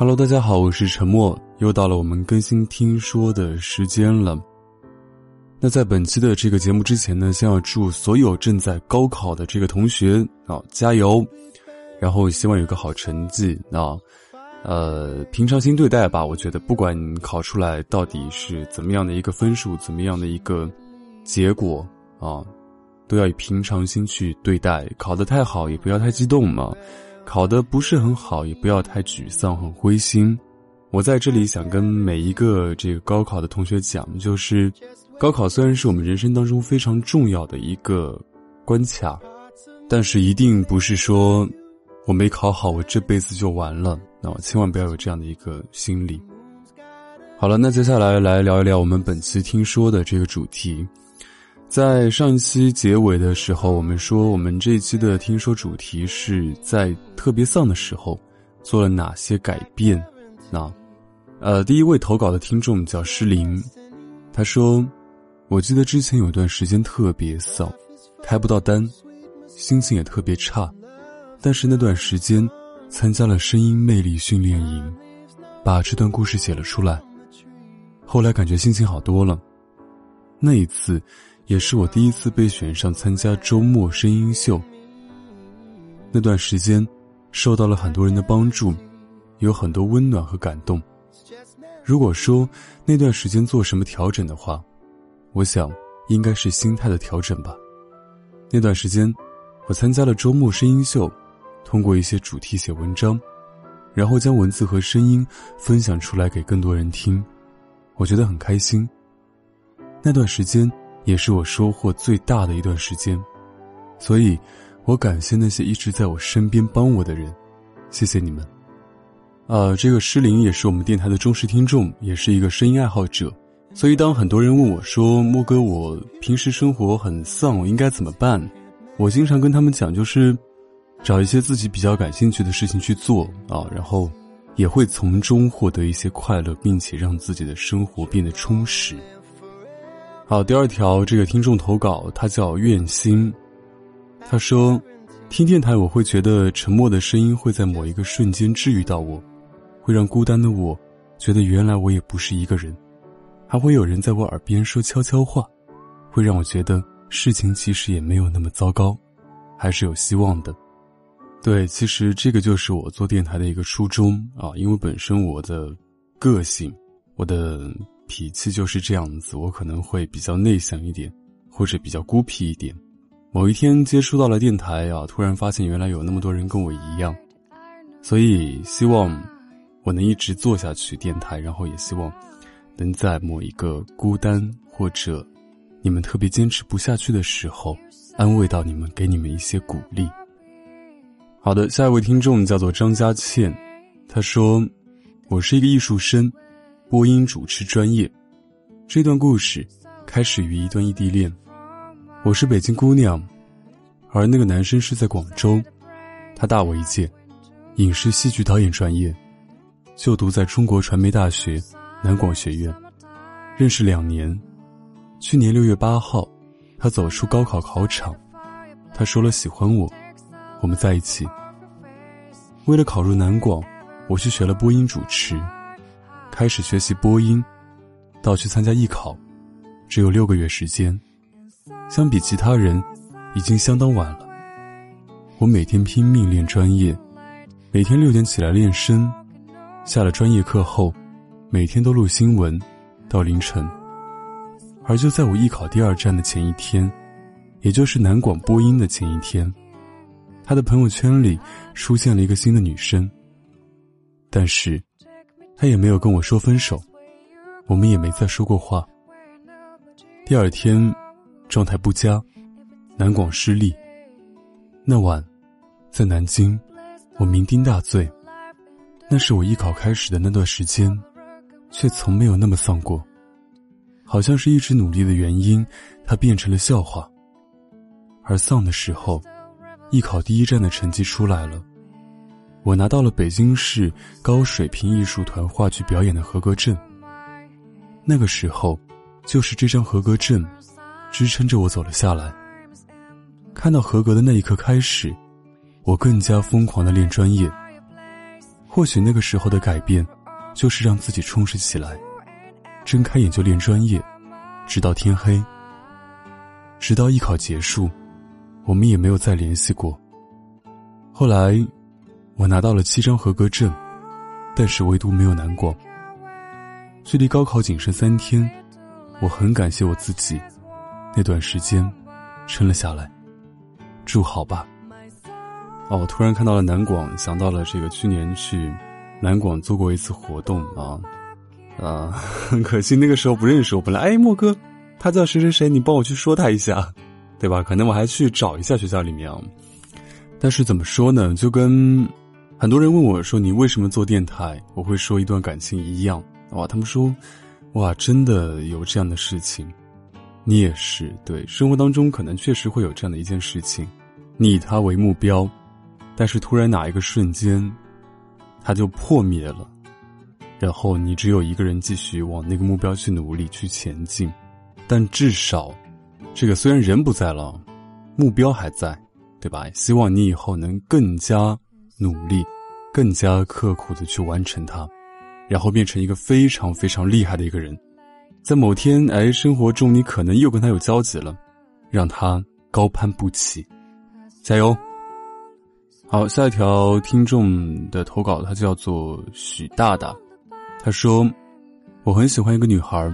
Hello，大家好，我是陈默，又到了我们更新听说的时间了。那在本期的这个节目之前呢，先要祝所有正在高考的这个同学啊加油，然后希望有个好成绩啊，呃，平常心对待吧。我觉得不管你考出来到底是怎么样的一个分数，怎么样的一个结果啊，都要以平常心去对待。考得太好也不要太激动嘛。考得不是很好，也不要太沮丧、很灰心。我在这里想跟每一个这个高考的同学讲，就是高考虽然是我们人生当中非常重要的一个关卡，但是一定不是说我没考好，我这辈子就完了。那我千万不要有这样的一个心理。好了，那接下来来聊一聊我们本期听说的这个主题。在上一期结尾的时候，我们说我们这一期的听说主题是在特别丧的时候做了哪些改变。那，呃，第一位投稿的听众叫诗林，他说：“我记得之前有段时间特别丧，开不到单，心情也特别差，但是那段时间参加了声音魅力训练营，把这段故事写了出来。后来感觉心情好多了。那一次。”也是我第一次被选上参加周末声音秀。那段时间，受到了很多人的帮助，有很多温暖和感动。如果说那段时间做什么调整的话，我想应该是心态的调整吧。那段时间，我参加了周末声音秀，通过一些主题写文章，然后将文字和声音分享出来给更多人听，我觉得很开心。那段时间。也是我收获最大的一段时间，所以，我感谢那些一直在我身边帮我的人，谢谢你们。啊，这个诗林也是我们电台的忠实听众，也是一个声音爱好者，所以当很多人问我说：“莫哥，我平时生活很丧，我应该怎么办？”我经常跟他们讲，就是找一些自己比较感兴趣的事情去做啊，然后也会从中获得一些快乐，并且让自己的生活变得充实。好，第二条，这个听众投稿，他叫愿心，他说，听电台我会觉得沉默的声音会在某一个瞬间治愈到我，会让孤单的我觉得原来我也不是一个人，还会有人在我耳边说悄悄话，会让我觉得事情其实也没有那么糟糕，还是有希望的。对，其实这个就是我做电台的一个初衷啊，因为本身我的个性，我的。脾气就是这样子，我可能会比较内向一点，或者比较孤僻一点。某一天接触到了电台啊，突然发现原来有那么多人跟我一样，所以希望我能一直做下去电台，然后也希望能在某一个孤单或者你们特别坚持不下去的时候，安慰到你们，给你们一些鼓励。好的，下一位听众叫做张佳倩，他说：“我是一个艺术生。”播音主持专业，这段故事开始于一段异地恋。我是北京姑娘，而那个男生是在广州，他大我一届，影视戏剧导演专业，就读在中国传媒大学南广学院，认识两年。去年六月八号，他走出高考考场，他说了喜欢我，我们在一起。为了考入南广，我去学了播音主持。开始学习播音，到去参加艺考，只有六个月时间。相比其他人，已经相当晚了。我每天拼命练专业，每天六点起来练声，下了专业课后，每天都录新闻，到凌晨。而就在我艺考第二站的前一天，也就是南广播音的前一天，他的朋友圈里出现了一个新的女生。但是。他也没有跟我说分手，我们也没再说过话。第二天，状态不佳，南广失利。那晚，在南京，我酩酊大醉。那是我艺考开始的那段时间，却从没有那么丧过。好像是一直努力的原因，它变成了笑话。而丧的时候，艺考第一站的成绩出来了。我拿到了北京市高水平艺术团话剧表演的合格证。那个时候，就是这张合格证，支撑着我走了下来。看到合格的那一刻开始，我更加疯狂的练专业。或许那个时候的改变，就是让自己充实起来，睁开眼就练专业，直到天黑，直到艺考结束，我们也没有再联系过。后来，我拿到了七张合格证，但是唯独没有南广。距离高考仅剩三天，我很感谢我自己，那段时间撑了下来。祝好吧。哦，我突然看到了南广，想到了这个去年去南广做过一次活动啊，啊，很 可惜那个时候不认识我。本来哎，莫哥，他叫谁谁谁，你帮我去说他一下，对吧？可能我还去找一下学校里面啊。但是怎么说呢？就跟很多人问我说你为什么做电台，我会说一段感情一样。哇，他们说，哇，真的有这样的事情，你也是对。生活当中可能确实会有这样的一件事情，你以他为目标，但是突然哪一个瞬间，他就破灭了，然后你只有一个人继续往那个目标去努力去前进，但至少，这个虽然人不在了，目标还在，对吧？希望你以后能更加努力，更加刻苦的去完成它。然后变成一个非常非常厉害的一个人，在某天，哎，生活中你可能又跟他有交集了，让他高攀不起，加油！好，下一条听众的投稿，他叫做许大大，他说：“我很喜欢一个女孩，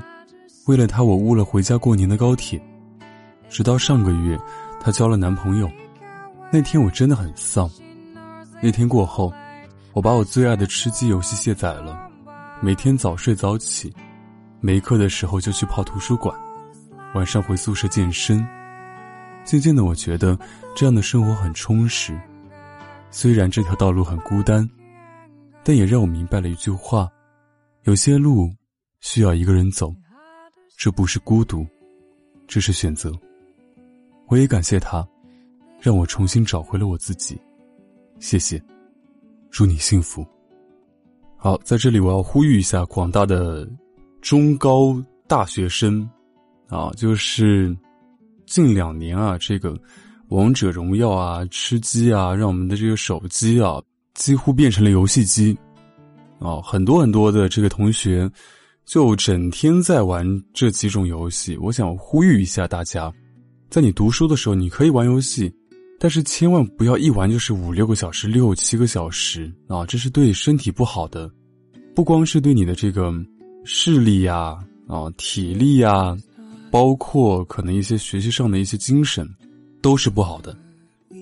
为了她，我误了回家过年的高铁，直到上个月，她交了男朋友，那天我真的很丧。那天过后，我把我最爱的吃鸡游戏卸载了。”每天早睡早起，没课的时候就去泡图书馆，晚上回宿舍健身。渐渐的，我觉得这样的生活很充实。虽然这条道路很孤单，但也让我明白了一句话：有些路需要一个人走，这不是孤独，这是选择。我也感谢他，让我重新找回了我自己。谢谢，祝你幸福。好，在这里我要呼吁一下广大的中高大学生，啊，就是近两年啊，这个王者荣耀啊、吃鸡啊，让我们的这个手机啊几乎变成了游戏机，啊，很多很多的这个同学就整天在玩这几种游戏。我想呼吁一下大家，在你读书的时候，你可以玩游戏。但是千万不要一玩就是五六个小时、六七个小时啊！这是对身体不好的，不光是对你的这个视力呀、啊体力呀，包括可能一些学习上的一些精神，都是不好的。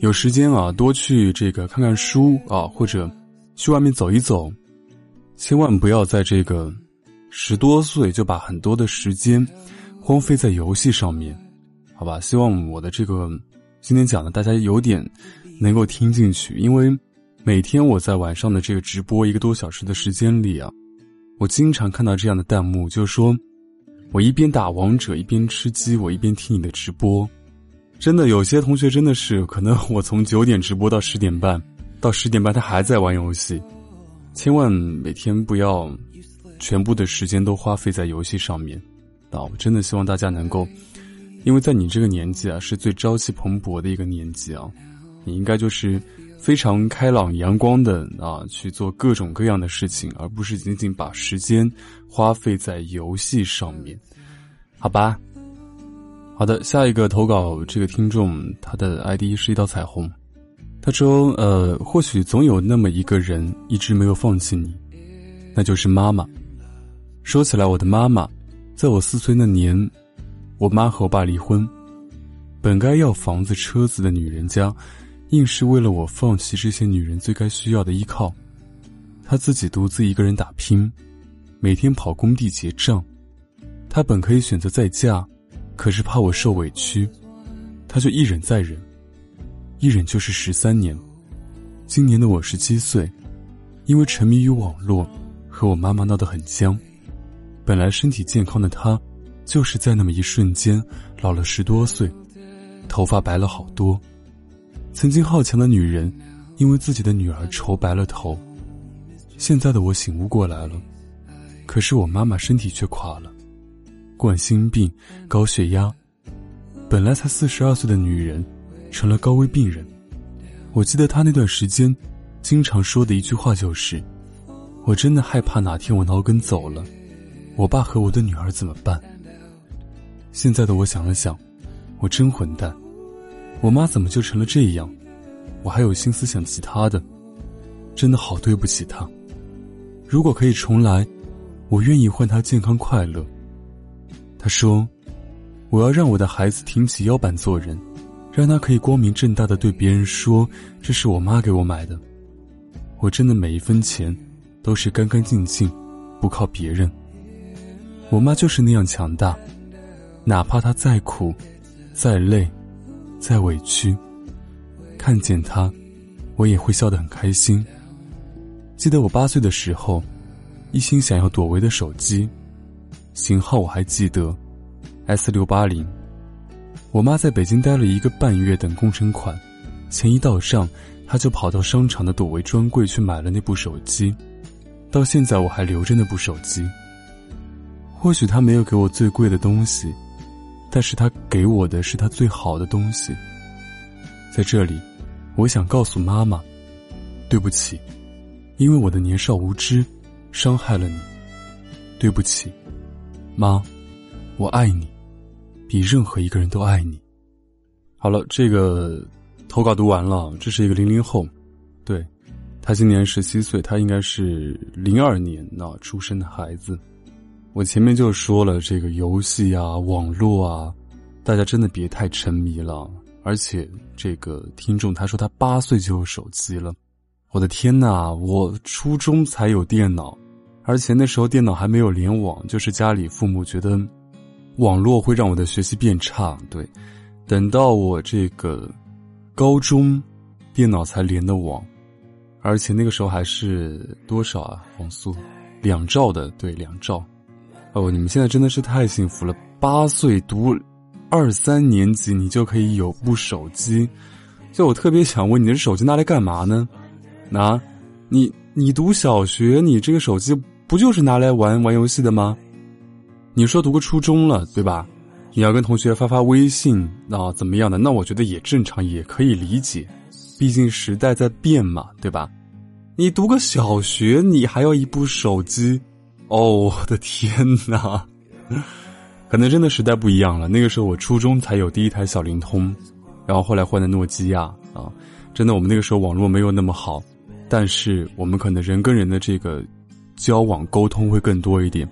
有时间啊，多去这个看看书啊，或者去外面走一走。千万不要在这个十多岁就把很多的时间荒废在游戏上面，好吧？希望我的这个。今天讲的大家有点能够听进去，因为每天我在晚上的这个直播一个多小时的时间里啊，我经常看到这样的弹幕，就说我一边打王者一边吃鸡，我一边听你的直播。真的有些同学真的是可能我从九点直播到十点半，到十点半他还在玩游戏。千万每天不要全部的时间都花费在游戏上面啊！我真的希望大家能够。因为在你这个年纪啊，是最朝气蓬勃的一个年纪啊，你应该就是非常开朗阳光的啊，去做各种各样的事情，而不是仅仅把时间花费在游戏上面，好吧？好的，下一个投稿这个听众，他的 ID 是一道彩虹，他说：“呃，或许总有那么一个人一直没有放弃你，那就是妈妈。说起来，我的妈妈，在我四岁那年。”我妈和我爸离婚，本该要房子车子的女人家，硬是为了我放弃这些女人最该需要的依靠，她自己独自一个人打拼，每天跑工地结账。她本可以选择再嫁，可是怕我受委屈，她就一忍再忍，一忍就是十三年。今年的我十七岁，因为沉迷于网络，和我妈妈闹得很僵。本来身体健康的她。就是在那么一瞬间，老了十多岁，头发白了好多。曾经好强的女人，因为自己的女儿愁白了头。现在的我醒悟过来了，可是我妈妈身体却垮了，冠心病、高血压。本来才四十二岁的女人，成了高危病人。我记得她那段时间，经常说的一句话就是：“我真的害怕哪天我脑梗走了，我爸和我的女儿怎么办？现在的我想了想，我真混蛋，我妈怎么就成了这样？我还有心思想其他的，真的好对不起她。如果可以重来，我愿意换她健康快乐。她说：“我要让我的孩子挺起腰板做人，让他可以光明正大的对别人说这是我妈给我买的。我真的每一分钱都是干干净净，不靠别人。我妈就是那样强大，哪怕她再苦、再累、再委屈，看见她，我也会笑得很开心。记得我八岁的时候，一心想要朵唯的手机。”型号我还记得，S 六八零。我妈在北京待了一个半月等工程款，钱一到账，她就跑到商场的朵唯专柜去买了那部手机。到现在我还留着那部手机。或许她没有给我最贵的东西，但是他给我的是他最好的东西。在这里，我想告诉妈妈，对不起，因为我的年少无知，伤害了你。对不起。妈，我爱你，比任何一个人都爱你。好了，这个投稿读完了。这是一个零零后，对，他今年十七岁，他应该是零二年那出生的孩子。我前面就说了，这个游戏啊、网络啊，大家真的别太沉迷了。而且这个听众他说他八岁就有手机了，我的天呐，我初中才有电脑。而且那时候电脑还没有联网，就是家里父母觉得网络会让我的学习变差。对，等到我这个高中，电脑才连的网，而且那个时候还是多少啊？网速两兆的，对，两兆。哦，你们现在真的是太幸福了，八岁读二三年级，你就可以有部手机。就我特别想问，你的手机拿来干嘛呢？啊，你你读小学，你这个手机？不就是拿来玩玩游戏的吗？你说读个初中了，对吧？你要跟同学发发微信啊，怎么样的？那我觉得也正常，也可以理解。毕竟时代在变嘛，对吧？你读个小学，你还要一部手机？哦，我的天哪！可能真的时代不一样了。那个时候我初中才有第一台小灵通，然后后来换的诺基亚啊。真的，我们那个时候网络没有那么好，但是我们可能人跟人的这个。交往沟通会更多一点，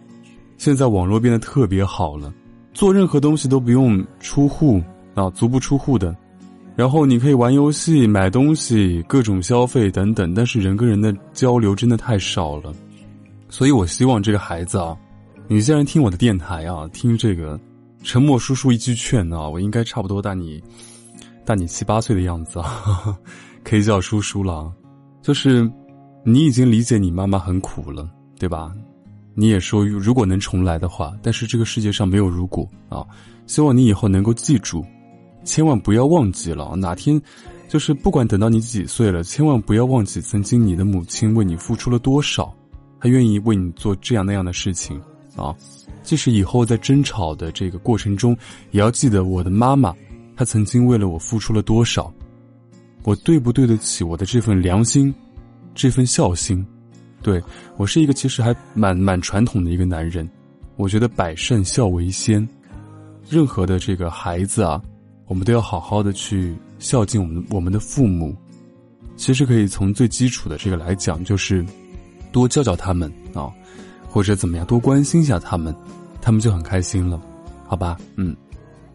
现在网络变得特别好了，做任何东西都不用出户啊，足不出户的，然后你可以玩游戏、买东西、各种消费等等，但是人跟人的交流真的太少了，所以我希望这个孩子啊，你既然听我的电台啊，听这个沉默叔叔一句劝啊，我应该差不多大你大你七八岁的样子啊，可以叫叔叔了，就是。你已经理解你妈妈很苦了，对吧？你也说如果能重来的话，但是这个世界上没有如果啊！希望你以后能够记住，千万不要忘记了哪天，就是不管等到你几岁了，千万不要忘记曾经你的母亲为你付出了多少，他愿意为你做这样那样的事情啊！即使以后在争吵的这个过程中，也要记得我的妈妈，她曾经为了我付出了多少，我对不对得起我的这份良心？这份孝心，对我是一个其实还蛮蛮传统的一个男人。我觉得百善孝为先，任何的这个孩子啊，我们都要好好的去孝敬我们我们的父母。其实可以从最基础的这个来讲，就是多教教他们啊，或者怎么样，多关心一下他们，他们就很开心了，好吧？嗯，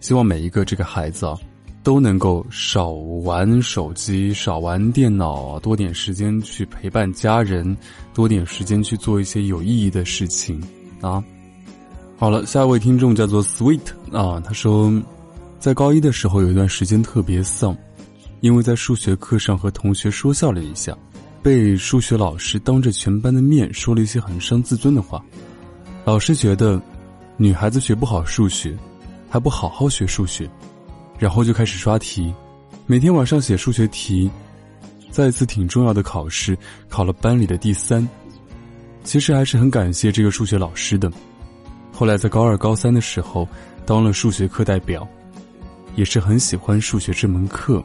希望每一个这个孩子啊。都能够少玩手机，少玩电脑，多点时间去陪伴家人，多点时间去做一些有意义的事情啊！好了，下一位听众叫做 Sweet 啊，他说，在高一的时候有一段时间特别丧，因为在数学课上和同学说笑了一下，被数学老师当着全班的面说了一些很伤自尊的话。老师觉得，女孩子学不好数学，还不好好学数学。然后就开始刷题，每天晚上写数学题，在一次挺重要的考试考了班里的第三。其实还是很感谢这个数学老师的。后来在高二、高三的时候当了数学课代表，也是很喜欢数学这门课。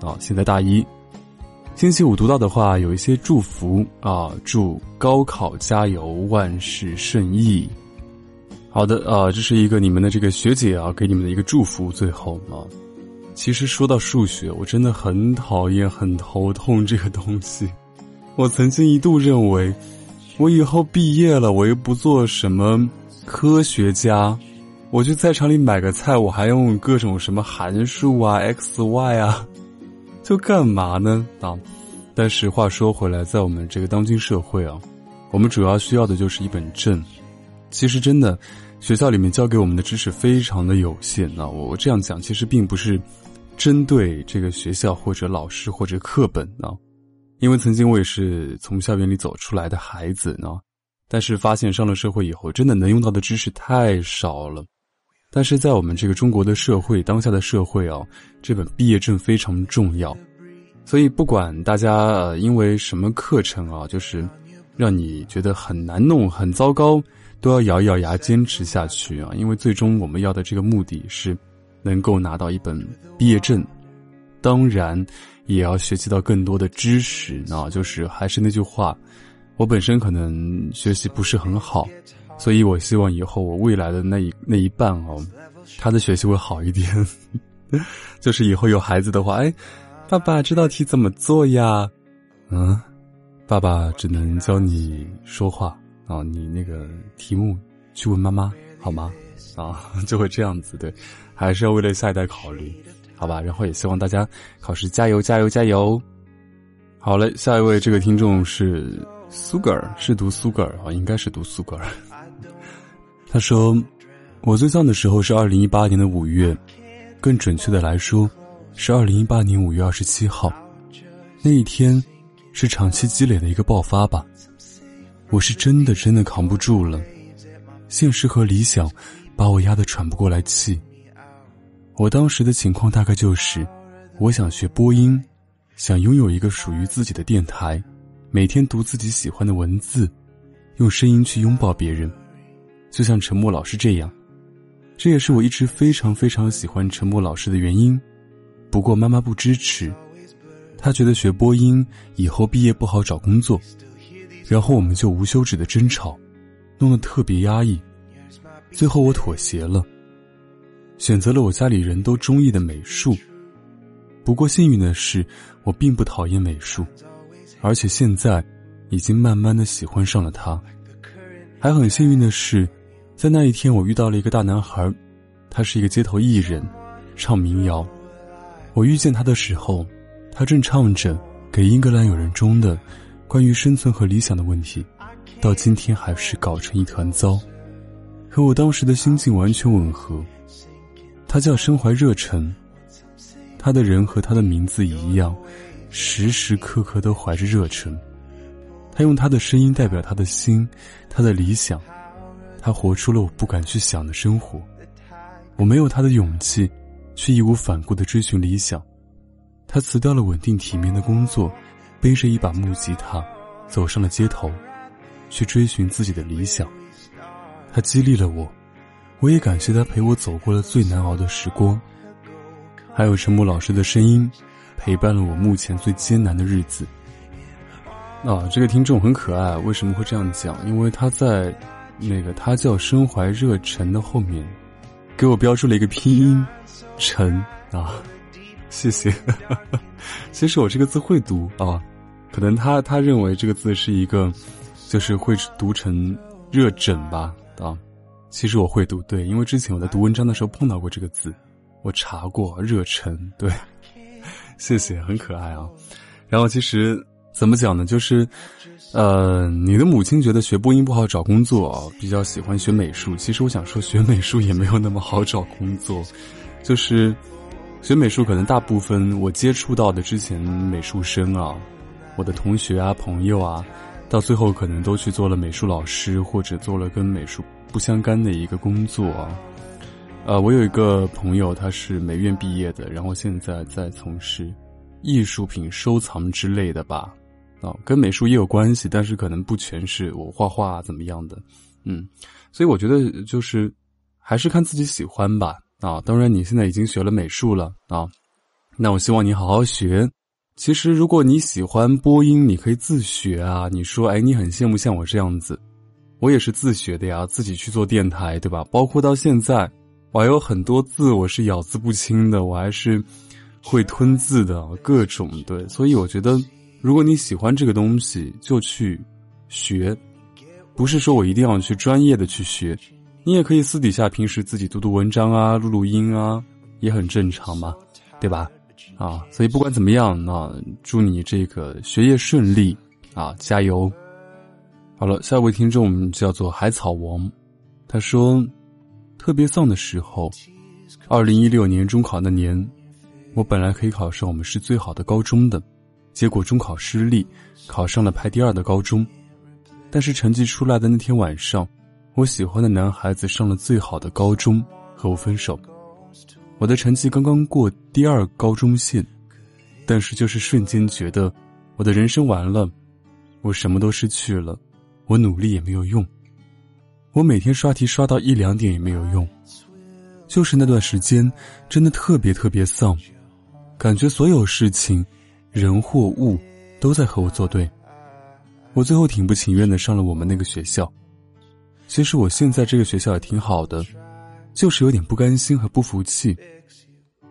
啊，现在大一，星期五读到的话有一些祝福啊，祝高考加油，万事胜意。好的啊，这是一个你们的这个学姐啊给你们的一个祝福。最后啊，其实说到数学，我真的很讨厌、很头痛这个东西。我曾经一度认为，我以后毕业了，我又不做什么科学家，我去菜场里买个菜，我还用各种什么函数啊、x、y 啊。就干嘛呢？啊！但是话说回来，在我们这个当今社会啊，我们主要需要的就是一本证。其实真的，学校里面教给我们的知识非常的有限。那我我这样讲，其实并不是针对这个学校或者老师或者课本啊，因为曾经我也是从校园里走出来的孩子呢。但是发现上了社会以后，真的能用到的知识太少了。但是在我们这个中国的社会，当下的社会啊，这本毕业证非常重要，所以不管大家呃因为什么课程啊，就是让你觉得很难弄、很糟糕，都要咬一咬牙坚持下去啊！因为最终我们要的这个目的是能够拿到一本毕业证，当然也要学习到更多的知识啊！就是还是那句话，我本身可能学习不是很好。所以，我希望以后我未来的那一那一半哦，他的学习会好一点。就是以后有孩子的话，哎，爸爸这道题怎么做呀？嗯，爸爸只能教你说话啊，你那个题目去问妈妈好吗？啊，就会这样子对，还是要为了下一代考虑，好吧？然后也希望大家考试加油加油加油。好嘞，下一位这个听众是苏格尔，是读苏格尔啊，应该是读苏格尔。他说：“我最丧的时候是二零一八年的五月，更准确的来说，是二零一八年五月二十七号。那一天，是长期积累的一个爆发吧。我是真的真的扛不住了，现实和理想把我压得喘不过来气。我当时的情况大概就是，我想学播音，想拥有一个属于自己的电台，每天读自己喜欢的文字，用声音去拥抱别人。”就像陈默老师这样，这也是我一直非常非常喜欢陈默老师的原因。不过妈妈不支持，她觉得学播音以后毕业不好找工作，然后我们就无休止的争吵，弄得特别压抑。最后我妥协了，选择了我家里人都中意的美术。不过幸运的是，我并不讨厌美术，而且现在已经慢慢的喜欢上了它。还很幸运的是。在那一天，我遇到了一个大男孩，他是一个街头艺人，唱民谣。我遇见他的时候，他正唱着《给英格兰友人》中的关于生存和理想的问题，到今天还是搞成一团糟，和我当时的心境完全吻合。他叫身怀热忱，他的人和他的名字一样，时时刻刻都怀着热忱。他用他的声音代表他的心，他的理想。他活出了我不敢去想的生活，我没有他的勇气，去义无反顾的追寻理想。他辞掉了稳定体面的工作，背着一把木吉他，走上了街头，去追寻自己的理想。他激励了我，我也感谢他陪我走过了最难熬的时光。还有陈默老师的声音，陪伴了我目前最艰难的日子。啊，这个听众很可爱，为什么会这样讲？因为他在。那个他叫身怀热忱的后面，给我标注了一个拼音“忱”啊，谢谢。其实我这个字会读啊，可能他他认为这个字是一个，就是会读成“热枕”吧啊。其实我会读对，因为之前我在读文章的时候碰到过这个字，我查过“热忱”对。谢谢，很可爱啊。然后其实怎么讲呢？就是。呃，你的母亲觉得学播音不好找工作，比较喜欢学美术。其实我想说，学美术也没有那么好找工作，就是学美术可能大部分我接触到的之前美术生啊，我的同学啊、朋友啊，到最后可能都去做了美术老师，或者做了跟美术不相干的一个工作啊。呃，我有一个朋友，他是美院毕业的，然后现在在从事艺术品收藏之类的吧。啊，跟美术也有关系，但是可能不全是我画画怎么样的，嗯，所以我觉得就是还是看自己喜欢吧。啊，当然你现在已经学了美术了啊，那我希望你好好学，其实，如果你喜欢播音，你可以自学啊。你说，哎，你很羡慕像我这样子，我也是自学的呀，自己去做电台，对吧？包括到现在，我还有很多字我是咬字不清的，我还是会吞字的，各种对。所以我觉得，如果你喜欢这个东西，就去学，不是说我一定要去专业的去学，你也可以私底下平时自己读读文章啊，录录音啊，也很正常嘛，对吧？啊，所以不管怎么样，那祝你这个学业顺利啊，加油！好了，下一位听众叫做海草王，他说，特别丧的时候，二零一六年中考那年，我本来可以考上我们市最好的高中的，结果中考失利，考上了排第二的高中，但是成绩出来的那天晚上，我喜欢的男孩子上了最好的高中，和我分手。我的成绩刚刚过第二高中线，但是就是瞬间觉得我的人生完了，我什么都失去了，我努力也没有用，我每天刷题刷到一两点也没有用，就是那段时间真的特别特别丧，感觉所有事情、人或物都在和我作对。我最后挺不情愿的上了我们那个学校，其实我现在这个学校也挺好的。就是有点不甘心和不服气。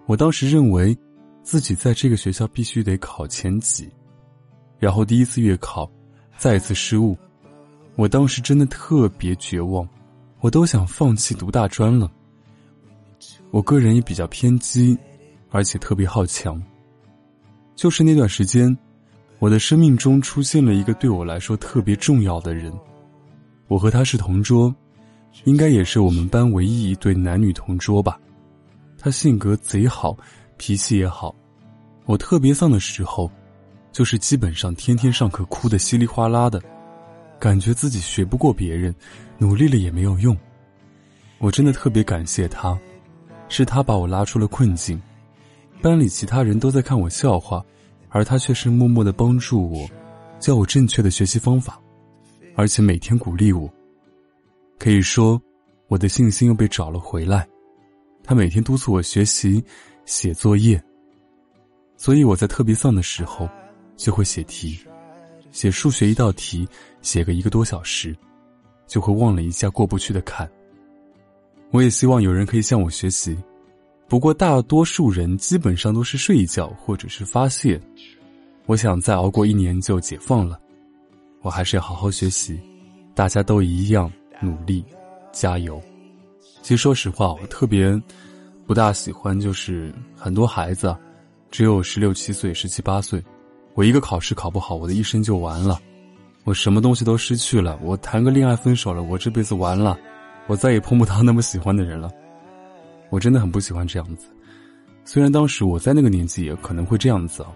我当时认为，自己在这个学校必须得考前几，然后第一次月考，再一次失误。我当时真的特别绝望，我都想放弃读大专了。我个人也比较偏激，而且特别好强。就是那段时间，我的生命中出现了一个对我来说特别重要的人，我和他是同桌。应该也是我们班唯一一对男女同桌吧。他性格贼好，脾气也好。我特别丧的时候，就是基本上天天上课哭得稀里哗啦的，感觉自己学不过别人，努力了也没有用。我真的特别感谢他，是他把我拉出了困境。班里其他人都在看我笑话，而他却是默默的帮助我，教我正确的学习方法，而且每天鼓励我。可以说，我的信心又被找了回来。他每天督促我学习、写作业，所以我在特别丧的时候，就会写题，写数学一道题，写个一个多小时，就会忘了一下过不去的坎。我也希望有人可以向我学习，不过大多数人基本上都是睡一觉或者是发泄。我想再熬过一年就解放了，我还是要好好学习，大家都一样。努力，加油！其实说实话，我特别不大喜欢，就是很多孩子只有十六七岁、十七八岁，我一个考试考不好，我的一生就完了，我什么东西都失去了。我谈个恋爱分手了，我这辈子完了，我再也碰不到那么喜欢的人了。我真的很不喜欢这样子。虽然当时我在那个年纪也可能会这样子啊，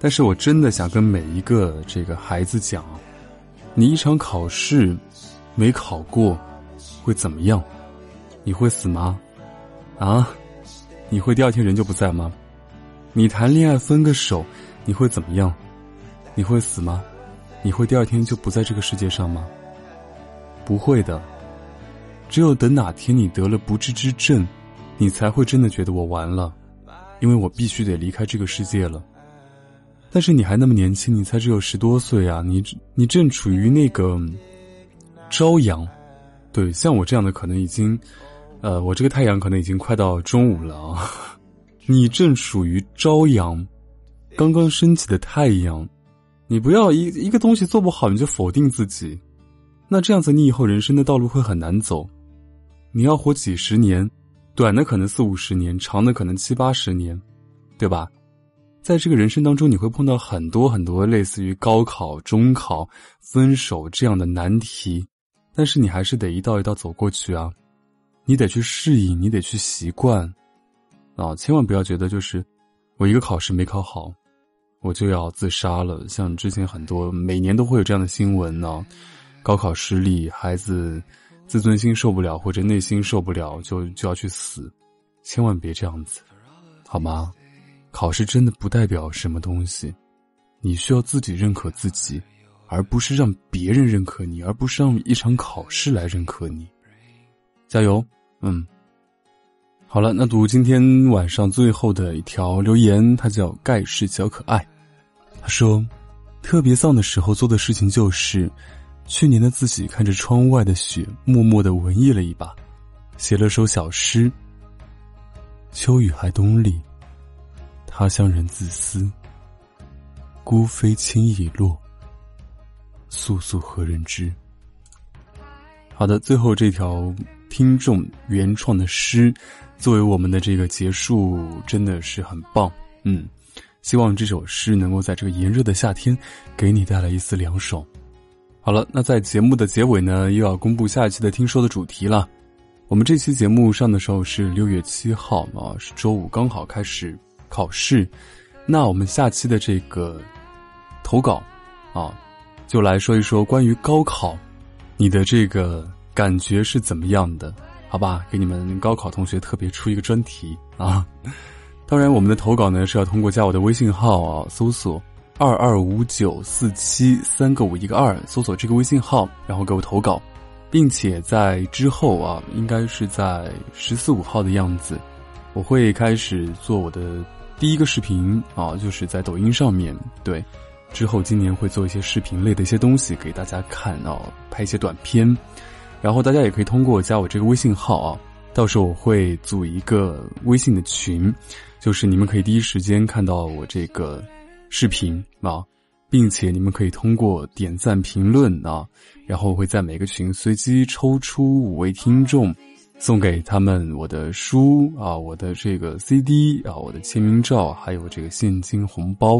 但是我真的想跟每一个这个孩子讲，你一场考试。没考过，会怎么样？你会死吗？啊？你会第二天人就不在吗？你谈恋爱分个手，你会怎么样？你会死吗？你会第二天就不在这个世界上吗？不会的。只有等哪天你得了不治之症，你才会真的觉得我完了，因为我必须得离开这个世界了。但是你还那么年轻，你才只有十多岁啊！你你正处于那个。朝阳，对，像我这样的可能已经，呃，我这个太阳可能已经快到中午了啊。你正处于朝阳，刚刚升起的太阳，你不要一一个东西做不好你就否定自己，那这样子你以后人生的道路会很难走。你要活几十年，短的可能四五十年，长的可能七八十年，对吧？在这个人生当中，你会碰到很多很多类似于高考、中考、分手这样的难题。但是你还是得一道一道走过去啊，你得去适应，你得去习惯，啊，千万不要觉得就是我一个考试没考好，我就要自杀了。像之前很多每年都会有这样的新闻呢，高考失利，孩子自尊心受不了或者内心受不了，就就要去死，千万别这样子，好吗？考试真的不代表什么东西，你需要自己认可自己。而不是让别人认可你，而不是让一场考试来认可你。加油，嗯。好了，那读今天晚上最后的一条留言，它叫盖世小可爱。他说，特别丧的时候做的事情就是，去年的自己看着窗外的雪，默默的文艺了一把，写了首小诗。秋雨还冬里，他乡人自私。孤飞轻已落，素素何人知？好的，最后这条听众原创的诗，作为我们的这个结束，真的是很棒。嗯，希望这首诗能够在这个炎热的夏天，给你带来一丝凉爽。好了，那在节目的结尾呢，又要公布下一期的听说的主题了。我们这期节目上的时候是六月七号啊，是周五，刚好开始考试。那我们下期的这个。投稿，啊，就来说一说关于高考，你的这个感觉是怎么样的？好吧，给你们高考同学特别出一个专题啊！当然，我们的投稿呢是要通过加我的微信号啊，搜索二二五九四七三个五一个二，搜索这个微信号，然后给我投稿，并且在之后啊，应该是在十四五号的样子，我会开始做我的第一个视频啊，就是在抖音上面对。之后今年会做一些视频类的一些东西给大家看啊，拍一些短片，然后大家也可以通过加我这个微信号啊，到时候我会组一个微信的群，就是你们可以第一时间看到我这个视频啊，并且你们可以通过点赞评论啊，然后会在每个群随机抽出五位听众，送给他们我的书啊，我的这个 CD 啊，我的签名照，还有这个现金红包。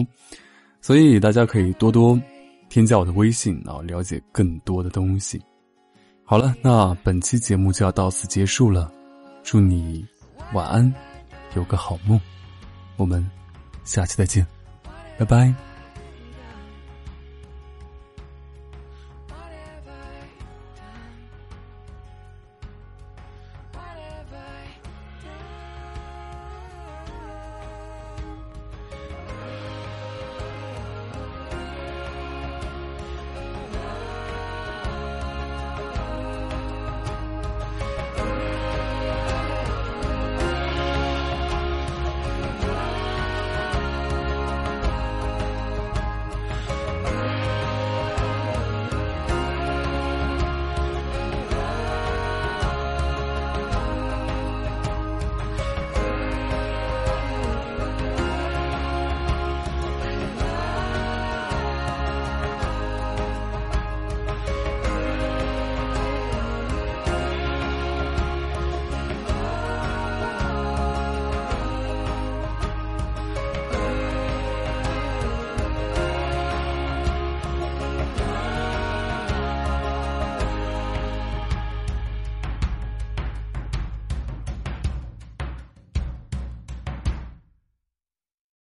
所以大家可以多多添加我的微信啊，了解更多的东西。好了，那本期节目就要到此结束了，祝你晚安，有个好梦。我们下期再见，拜拜。